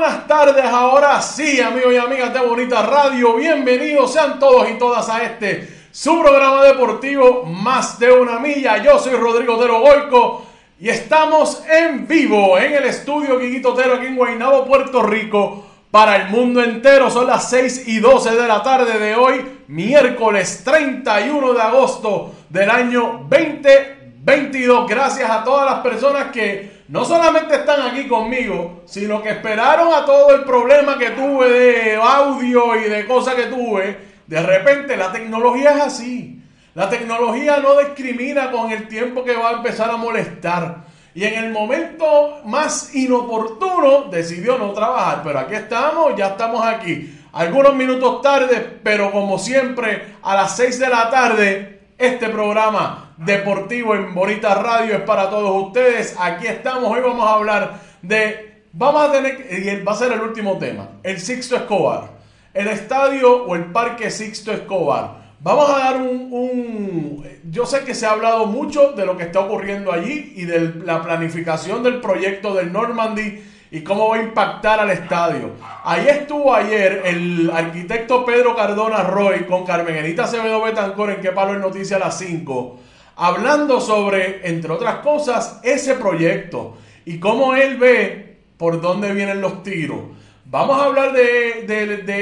Buenas tardes, ahora sí, amigos y amigas de Bonita Radio, bienvenidos sean todos y todas a este su programa deportivo Más de una milla. Yo soy Rodrigo Tero Goico y estamos en vivo en el estudio Quiquito Tero aquí en Guaynabo, Puerto Rico, para el mundo entero. Son las 6 y 12 de la tarde de hoy, miércoles 31 de agosto del año 2022. Gracias a todas las personas que no solamente están aquí conmigo, sino que esperaron a todo el problema que tuve de audio y de cosas que tuve. De repente la tecnología es así. La tecnología no discrimina con el tiempo que va a empezar a molestar. Y en el momento más inoportuno decidió no trabajar. Pero aquí estamos, ya estamos aquí. Algunos minutos tarde, pero como siempre, a las 6 de la tarde, este programa deportivo en Bonita Radio es para todos ustedes. Aquí estamos, hoy vamos a hablar de, vamos a tener, y va a ser el último tema, el Sixto Escobar, el estadio o el parque Sixto Escobar. Vamos a dar un, yo sé que se ha hablado mucho de lo que está ocurriendo allí y de la planificación del proyecto del Normandy y cómo va a impactar al estadio. Ahí estuvo ayer el arquitecto Pedro Cardona Roy con Carmen Enita Acevedo Betancor en Que Palo en Noticias a las 5 hablando sobre, entre otras cosas, ese proyecto y cómo él ve por dónde vienen los tiros. Vamos a hablar de,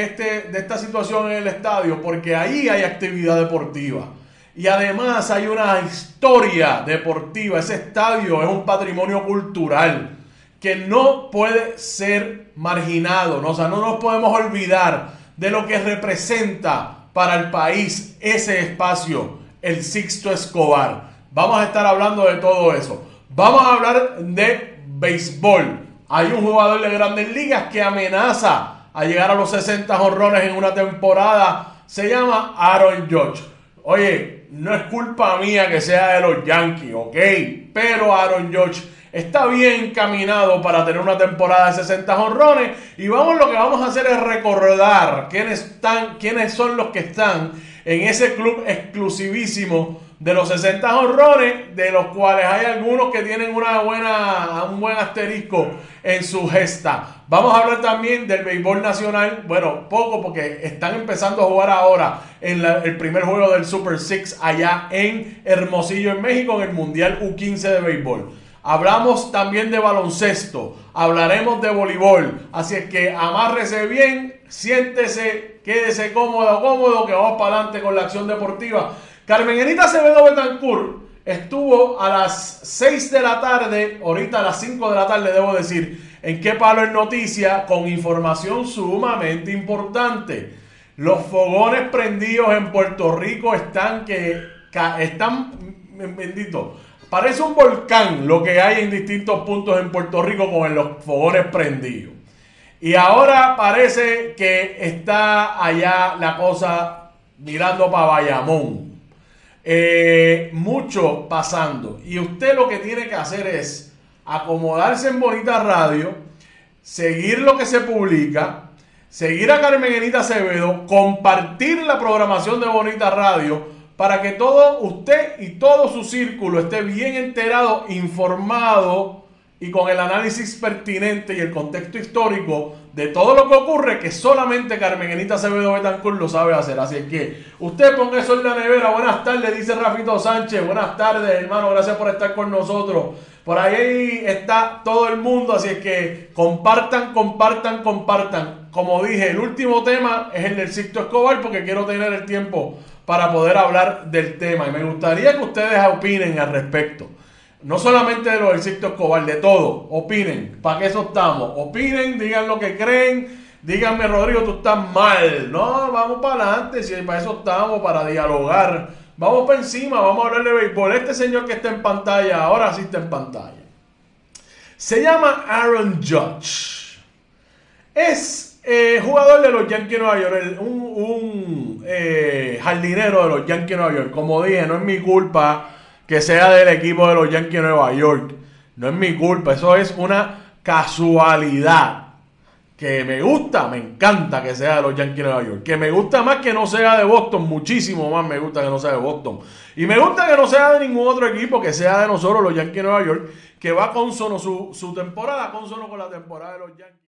este, de esta situación en el estadio porque ahí hay actividad deportiva. Y además hay una historia deportiva. Ese estadio es un patrimonio cultural que no puede ser marginado. ¿no? O sea, no nos podemos olvidar de lo que representa para el país ese espacio el Sixto Escobar. Vamos a estar hablando de todo eso. Vamos a hablar de béisbol. Hay un jugador de grandes ligas que amenaza a llegar a los 60 honrones en una temporada. Se llama Aaron Judge. Oye, no es culpa mía que sea de los Yankees, ¿ok? Pero Aaron Judge está bien encaminado para tener una temporada de 60 honrones. Y vamos, lo que vamos a hacer es recordar quiénes, están, quiénes son los que están en ese club exclusivísimo de los 60 honrones, de los cuales hay algunos que tienen una buena, un buen asterisco en su gesta. Vamos a hablar también del béisbol nacional, bueno, poco porque están empezando a jugar ahora en el primer juego del Super Six allá en Hermosillo, en México, en el Mundial U15 de béisbol. Hablamos también de baloncesto, hablaremos de voleibol, así es que amárrese bien, siéntese, quédese cómodo, cómodo, que vamos para adelante con la acción deportiva. Carmen Enita Acevedo Betancourt estuvo a las 6 de la tarde, ahorita a las 5 de la tarde debo decir, en qué palo es noticia, con información sumamente importante. Los fogones prendidos en Puerto Rico están que están bendito. Parece un volcán lo que hay en distintos puntos en Puerto Rico con los fogones prendidos. Y ahora parece que está allá la cosa mirando para Bayamón. Eh, mucho pasando. Y usted lo que tiene que hacer es acomodarse en Bonita Radio, seguir lo que se publica, seguir a Carmen Enita Acevedo, compartir la programación de Bonita Radio para que todo usted y todo su círculo esté bien enterado, informado y con el análisis pertinente y el contexto histórico de todo lo que ocurre que solamente Carmenita Acevedo Betancourt lo sabe hacer. Así que usted ponga eso en la nevera. Buenas tardes, dice Rafito Sánchez. Buenas tardes, hermano. Gracias por estar con nosotros. Por ahí está todo el mundo, así es que compartan, compartan, compartan. Como dije, el último tema es el del Sixto Escobar porque quiero tener el tiempo para poder hablar del tema. Y me gustaría que ustedes opinen al respecto. No solamente de lo del Sixto Escobar, de todo. Opinen. ¿Para qué eso estamos? Opinen, digan lo que creen. Díganme, Rodrigo, tú estás mal. No, vamos para adelante. Si para eso estamos, para dialogar. Vamos para encima, vamos a hablar de béisbol. Este señor que está en pantalla, ahora sí está en pantalla. Se llama Aaron Judge. Es eh, jugador de los Yankees de Nueva York, un, eh, jardinero de los Yankees Nueva York. Como dije, no es mi culpa que sea del equipo de los Yankees de Nueva York. No es mi culpa, eso es una casualidad. Que me gusta, me encanta que sea de los Yankees de Nueva York. Que me gusta más que no sea de Boston, muchísimo más me gusta que no sea de Boston. Y me gusta que no sea de ningún otro equipo, que sea de nosotros, los Yankees de Nueva York, que va con su, su temporada, consono con la temporada de los Yankees.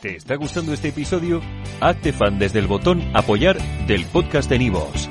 ¿Te está gustando este episodio? Hazte fan desde el botón Apoyar del podcast de Nivos.